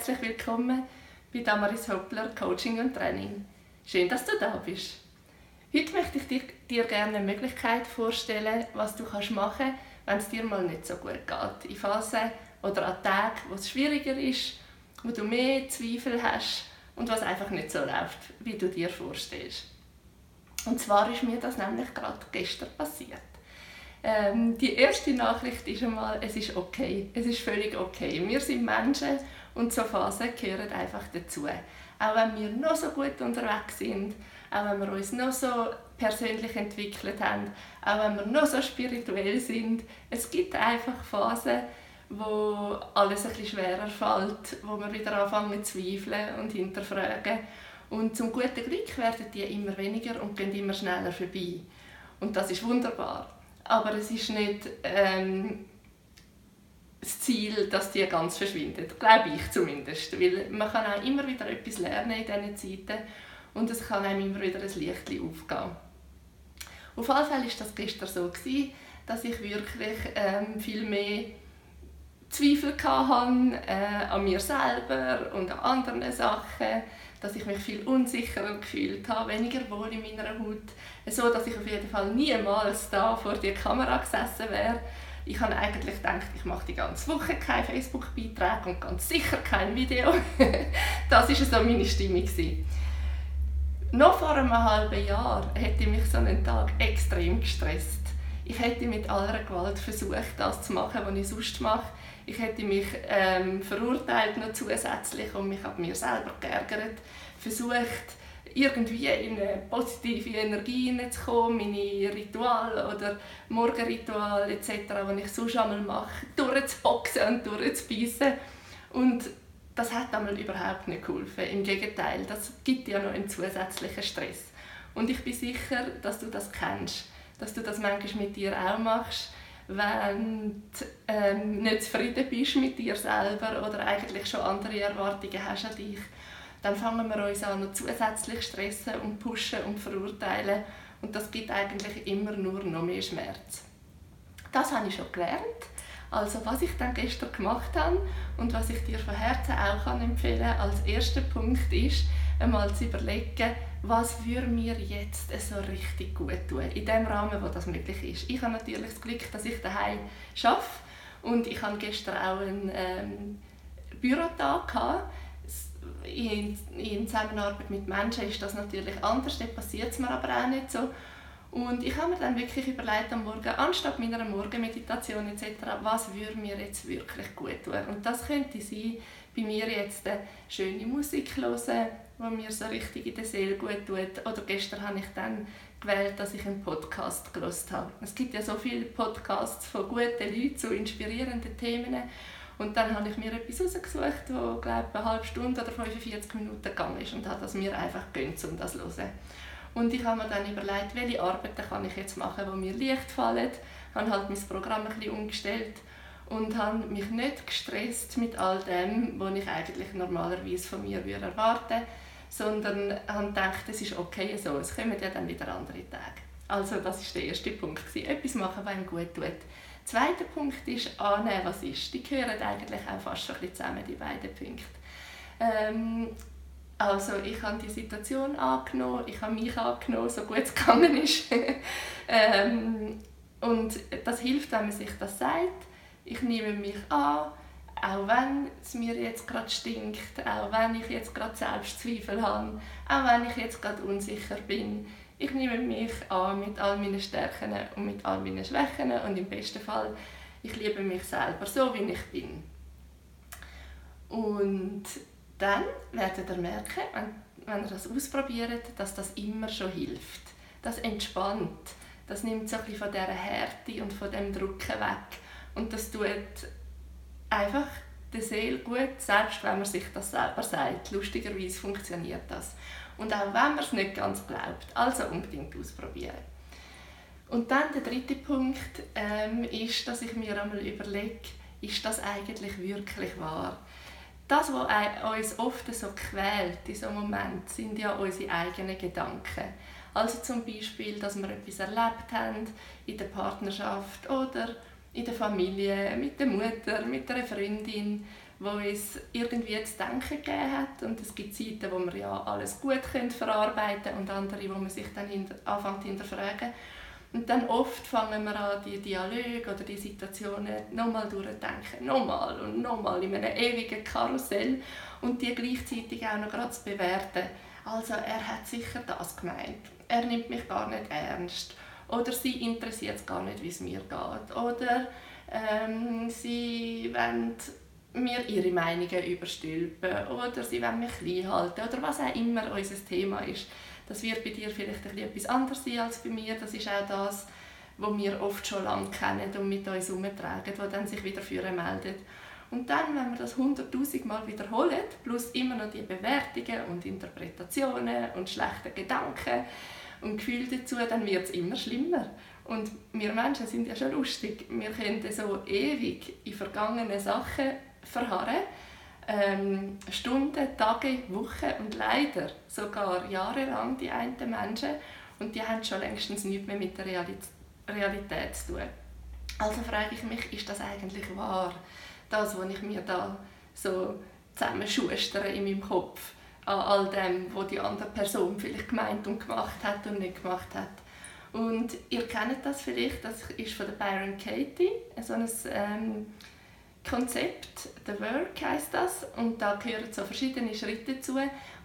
herzlich willkommen bei Damaris Hoppler Coaching und Training. Schön, dass du da bist. Heute möchte ich dir gerne eine Möglichkeit vorstellen, was du machen kannst, wenn es dir mal nicht so gut geht. In Phasen oder an Tagen, wo es schwieriger ist, wo du mehr Zweifel hast und was einfach nicht so läuft, wie du dir vorstellst. Und zwar ist mir das nämlich gerade gestern passiert. Ähm, die erste Nachricht ist einmal, es ist okay, es ist völlig okay. Wir sind Menschen und so Phasen gehören einfach dazu. Auch wenn wir noch so gut unterwegs sind, auch wenn wir uns noch so persönlich entwickelt haben, auch wenn wir noch so spirituell sind, es gibt einfach Phasen, wo alles ein schwerer fällt, wo wir wieder anfangen zu zweifeln und hinterfragen. Und zum guten Glück werden die immer weniger und gehen immer schneller vorbei. Und das ist wunderbar. Aber es ist nicht ähm, das Ziel, dass die ganz verschwindet. Glaube ich zumindest. Weil man kann auch immer wieder etwas lernen in diesen Zeiten und es kann einem immer wieder ein Licht aufgehen. Auf jeden Fall war das gestern so, gewesen, dass ich wirklich ähm, viel mehr Zweifel hatte, äh, an mir selber und an anderen Sachen, dass ich mich viel unsicherer gefühlt habe, weniger wohl in meiner Haut, so dass ich auf jeden Fall niemals da vor der Kamera gesessen wäre. Ich habe eigentlich gedacht, ich mache die ganze Woche keinen Facebook-Beitrag und ganz sicher kein Video. das war so meine Stimmung. Noch vor einem halben Jahr hätte mich so einen Tag extrem gestresst. Ich hätte mit aller Gewalt versucht, das zu machen, was ich sonst mache. Ich hätte mich ähm, verurteilt noch zusätzlich und mich an mir selber geärgert. Versucht, irgendwie in eine positive Energie hineinzukommen, meine Rituale oder Morgenrituale etc., die ich sonst einmal mache, durchzuboxen und durchzubeissen. Und das hat einmal überhaupt nicht geholfen. Im Gegenteil, das gibt ja noch einen zusätzlichen Stress. Und ich bin sicher, dass du das kennst, dass du das manchmal mit dir auch machst, wenn du ähm, nicht zufrieden bist mit dir selber oder eigentlich schon andere Erwartungen hast an dich dann fangen wir uns an noch zusätzlich stressen und pushen und verurteilen und das gibt eigentlich immer nur noch mehr Schmerz. Das habe ich schon gelernt. Also was ich dann gestern gemacht habe und was ich dir von Herzen auch kann empfehlen als erster Punkt ist, einmal zu überlegen, was würde mir jetzt so richtig gut tun, in dem Rahmen, wo das möglich ist. Ich habe natürlich das Glück, dass ich daheim arbeite und ich hatte gestern auch einen ähm, Bürotag gehabt in, in Zusammenarbeit mit Menschen ist das natürlich anders, dort passiert es mir aber auch nicht so. Und ich habe mir dann wirklich überlegt am Morgen, anstatt meiner Morgenmeditation etc., was würde mir jetzt wirklich gut tun. Und das könnte sein, bei mir jetzt eine schöne Musik hören, die mir so richtig in der Seele gut tut. Oder gestern habe ich dann gewählt, dass ich einen Podcast gelesen habe. Es gibt ja so viele Podcasts von guten Leuten zu inspirierenden Themen. Und dann habe ich mir etwas rausgesucht, das glaube eine halbe Stunde oder 45 Minuten gegangen ist und habe das mir einfach gönnt, um das zu hören. Und ich habe mir dann überlegt, welche Arbeiten kann ich jetzt machen, die mir leicht fallen. Ich habe halt mein Programm ein bisschen umgestellt und habe mich nicht gestresst mit all dem, was ich eigentlich normalerweise von mir erwarten würde, sondern habe gedacht, es ist okay so, es kommen ja dann wieder andere Tage. Also das war der erste Punkt. Etwas machen, was einem gut tut. Zweiter Punkt ist annehmen, was ist. Die gehören eigentlich auch fast schon ein bisschen zusammen, die beiden Punkte. Ähm, also ich habe die Situation angenommen, ich habe mich angenommen, so gut es gegangen ist. ähm, und das hilft, wenn man sich das sagt. Ich nehme mich an, auch wenn es mir jetzt gerade stinkt, auch wenn ich jetzt gerade Selbstzweifel habe, auch wenn ich jetzt gerade unsicher bin. Ich nehme mich an mit all meinen Stärken und mit all meinen Schwächen und im besten Fall, ich liebe mich selber so, wie ich bin. Und dann werdet ihr merken, wenn, wenn ihr das ausprobiert, dass das immer schon hilft. Das entspannt. Das nimmt so ein von dieser Härte und von dem Drucken weg. Und das tut einfach der Seele gut, selbst wenn man sich das selber sagt. Lustigerweise funktioniert das. Und auch wenn man es nicht ganz glaubt, also unbedingt ausprobieren. Und dann der dritte Punkt ähm, ist, dass ich mir einmal überlege, ist das eigentlich wirklich wahr? Das, was uns oft so quält in so einem Moment, sind ja unsere eigenen Gedanken. Also zum Beispiel, dass wir etwas erlebt haben in der Partnerschaft oder in der Familie, mit der Mutter, mit einer Freundin, wo uns irgendwie zu denken gegeben hat. Und es gibt Zeiten, wo wir ja alles gut verarbeiten können und andere, wo man sich dann hinter, anfängt hinterfragen. Und dann oft fangen wir an, die Dialoge oder die Situationen nochmal durchzudenken, nochmal und nochmal in einem ewigen Karussell und die gleichzeitig auch noch gerade zu bewerten. Also er hat sicher das gemeint, er nimmt mich gar nicht ernst oder sie interessiert es gar nicht, wie es mir geht oder ähm, sie wollen mir ihre Meinungen überstülpen oder sie wollen mich klein halten oder was auch immer unser Thema ist. Das wird bei dir vielleicht etwas anderes sein als bei mir. Das ist auch das, was wir oft schon lange kennen und mit uns herumtragen, das dann sich wieder für meldet. Und dann, wenn wir das hunderttausend Mal wiederholen, plus immer noch die Bewertungen und Interpretationen und schlechte Gedanken und Gefühle dazu, dann wird es immer schlimmer. Und wir Menschen sind ja schon lustig. Wir können so ewig in vergangenen Sachen verharren. Ähm, Stunden, Tage, Wochen und leider sogar jahrelang die einen Menschen. Und die haben schon längstens nichts mehr mit der Realität zu tun. Also frage ich mich, ist das eigentlich wahr? Das, was ich mir da so zusammenschustere in meinem Kopf an all dem, was die andere Person vielleicht gemeint und gemacht hat und nicht gemacht hat. Und ihr kennt das vielleicht, das ist von der Byron Katie, so ein ähm, Konzept, The Work heißt das, und da gehören so verschiedene Schritte dazu.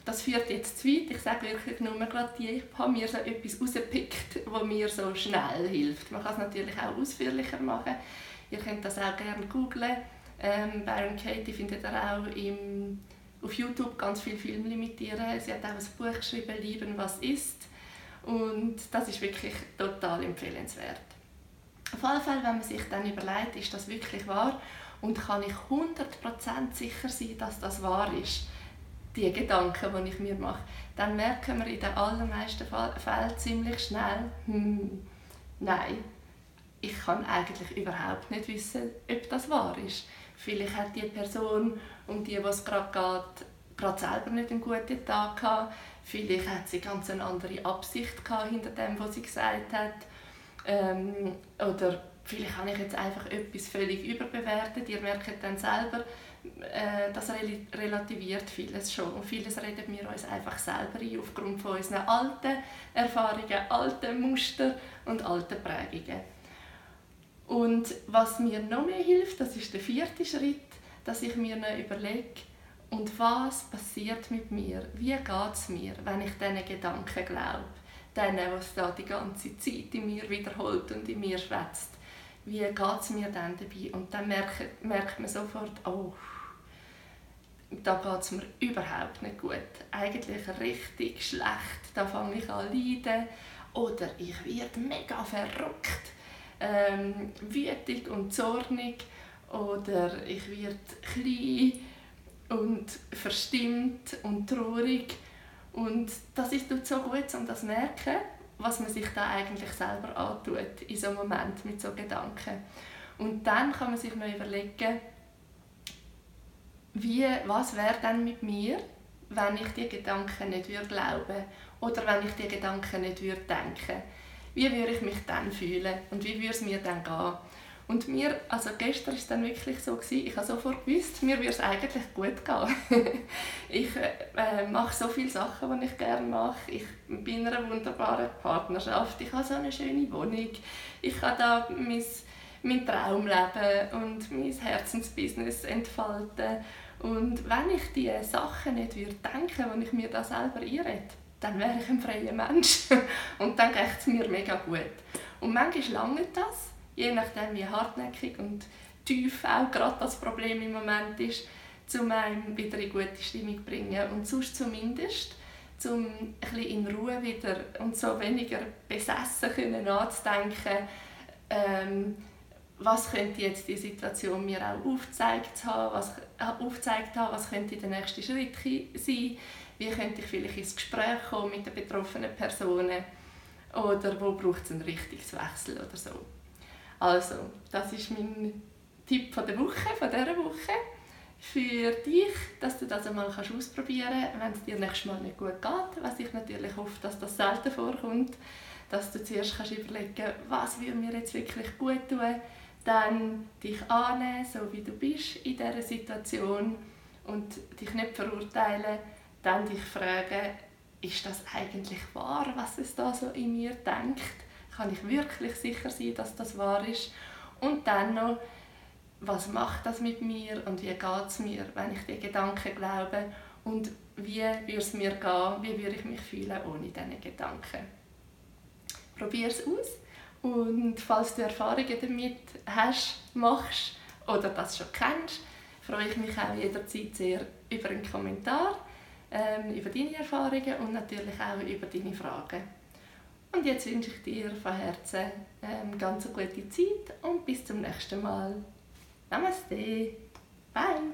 Das führt jetzt zu weit. Ich sage wirklich nur gerade die, ich habe mir so etwas rausgepickt, das mir so schnell hilft. Man kann es natürlich auch ausführlicher machen. Ihr könnt das auch gerne googlen. Ähm, Baron Katie findet ihr auch im, auf YouTube ganz viele Filme mit. Sie hat auch ein Buch geschrieben, Lieben, was ist. Und das ist wirklich total empfehlenswert. Auf jeden Fall, wenn man sich dann überlegt, ist das wirklich wahr und kann ich 100% sicher sein, dass das wahr ist, die Gedanken, die ich mir mache, dann merken wir in den allermeisten Fällen ziemlich schnell, hm, nein, ich kann eigentlich überhaupt nicht wissen, ob das wahr ist. Vielleicht hat die Person, um die es gerade geht, gerade selber nicht einen guten Tag gehabt. Vielleicht hat sie ganz eine andere Absicht gehabt hinter dem, was sie gesagt hat. Ähm, oder vielleicht habe ich jetzt einfach etwas völlig überbewertet. Ihr merkt dann selber, äh, das relativiert vieles schon. Und vieles reden wir uns einfach selber ein, aufgrund von unseren alten Erfahrungen, alten Muster und alten Prägungen. Und was mir noch mehr hilft, das ist der vierte Schritt, dass ich mir noch überlege, und was passiert mit mir? Wie geht es mir, wenn ich diesen Gedanken glaube? Denen, was da die ganze Zeit in mir wiederholt und in mir schwätzt wie geht es mir dann dabei? Und dann merkt, merkt man sofort, oh, da geht es mir überhaupt nicht gut. Eigentlich richtig schlecht. Da fange ich an zu leiden. Oder ich werde mega verrückt, ähm, wütig und zornig. Oder ich werde klein und verstimmt und traurig. Und das ist so gut, um das zu merken was man sich da eigentlich selber antut in so einem Moment mit so Gedanken. Und dann kann man sich noch überlegen, wie, was wäre dann mit mir, wenn ich die Gedanken nicht würde glauben oder wenn ich die Gedanken nicht würde denken. Wie würde ich mich dann fühlen und wie würde es mir dann gehen? Und mir, also gestern war es dann wirklich so, gewesen, ich habe sofort gewusst, mir würde es eigentlich gut gehen. ich äh, mache so viele Sachen, die ich gerne mache. Ich bin in einer wunderbaren Partnerschaft. Ich habe so eine schöne Wohnung. Ich kann da mein, mein Traum leben und mein Herzensbusiness entfalten. Und wenn ich diese Sachen nicht würde denken würde, ich mir da selber einrede, dann wäre ich ein freier Mensch. und dann geht es mir mega gut. Und manchmal lange das je nachdem wie hartnäckig und tief auch gerade das Problem im Moment ist, um einem wieder in gute Stimmung zu bringen. Und sonst zumindest, um ein in Ruhe wieder und so weniger besessen können nachzudenken, ähm, was könnte jetzt die Situation mir auch aufgezeigt haben, was, äh, aufgezeigt haben, was könnte der nächste Schritt sein, wie könnte ich vielleicht ins Gespräch kommen mit den betroffenen Personen oder wo braucht es einen Richtungswechsel oder so. Also, das ist mein Tipp von der Woche, von dieser Woche. Für dich, dass du das einmal ausprobieren kannst, wenn es dir nächstes Mal nicht gut geht. Was ich natürlich hoffe, dass das selten vorkommt. Dass du zuerst kannst überlegen kannst, was mir jetzt wirklich gut tun, dann dich annehmen, so wie du bist in dieser Situation und dich nicht verurteilen, dann dich fragen, ist das eigentlich wahr, was es da so in mir denkt? Kann ich wirklich sicher sein, dass das wahr ist? Und dann noch, was macht das mit mir und wie geht es mir, wenn ich die Gedanken glaube und wie würde es mir gehen, wie würde ich mich fühlen ohne diese Gedanken. Probier es aus und falls du Erfahrungen damit hast, machst oder das schon kennst, freue ich mich auch jederzeit sehr über einen Kommentar, ähm, über deine Erfahrungen und natürlich auch über deine Fragen. Und jetzt wünsche ich dir von Herzen ähm, ganz eine gute Zeit und bis zum nächsten Mal. Namaste. Bye.